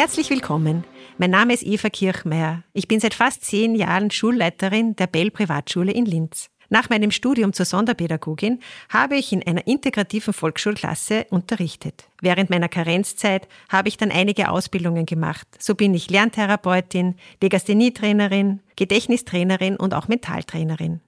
Herzlich willkommen. Mein Name ist Eva Kirchmeier. Ich bin seit fast zehn Jahren Schulleiterin der Bell Privatschule in Linz. Nach meinem Studium zur Sonderpädagogin habe ich in einer integrativen Volksschulklasse unterrichtet. Während meiner Karenzzeit habe ich dann einige Ausbildungen gemacht. So bin ich Lerntherapeutin, Legasthenie-Trainerin, Gedächtnistrainerin und auch Mentaltrainerin.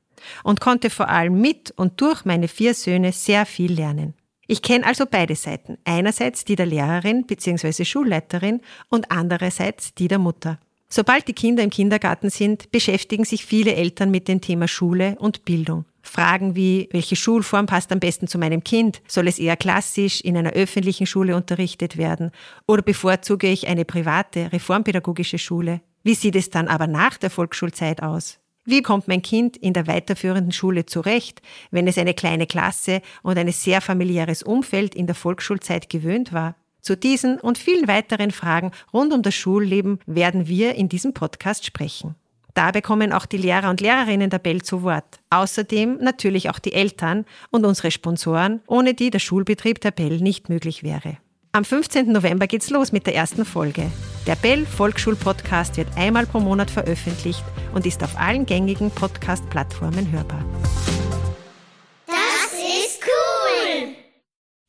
Und konnte vor allem mit und durch meine vier Söhne sehr viel lernen. Ich kenne also beide Seiten. Einerseits die der Lehrerin bzw. Schulleiterin und andererseits die der Mutter. Sobald die Kinder im Kindergarten sind, beschäftigen sich viele Eltern mit dem Thema Schule und Bildung. Fragen wie, welche Schulform passt am besten zu meinem Kind? Soll es eher klassisch in einer öffentlichen Schule unterrichtet werden? Oder bevorzuge ich eine private, reformpädagogische Schule? Wie sieht es dann aber nach der Volksschulzeit aus? Wie kommt mein Kind in der weiterführenden Schule zurecht, wenn es eine kleine Klasse und ein sehr familiäres Umfeld in der Volksschulzeit gewöhnt war? Zu diesen und vielen weiteren Fragen rund um das Schulleben werden wir in diesem Podcast sprechen. Dabei kommen auch die Lehrer und Lehrerinnen der Bell zu Wort. Außerdem natürlich auch die Eltern und unsere Sponsoren, ohne die der Schulbetrieb der Bell nicht möglich wäre. Am 15. November geht's los mit der ersten Folge. Der Bell Volksschul Podcast wird einmal pro Monat veröffentlicht und ist auf allen gängigen Podcast-Plattformen hörbar.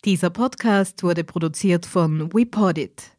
Dieser Podcast wurde produziert von WePodit.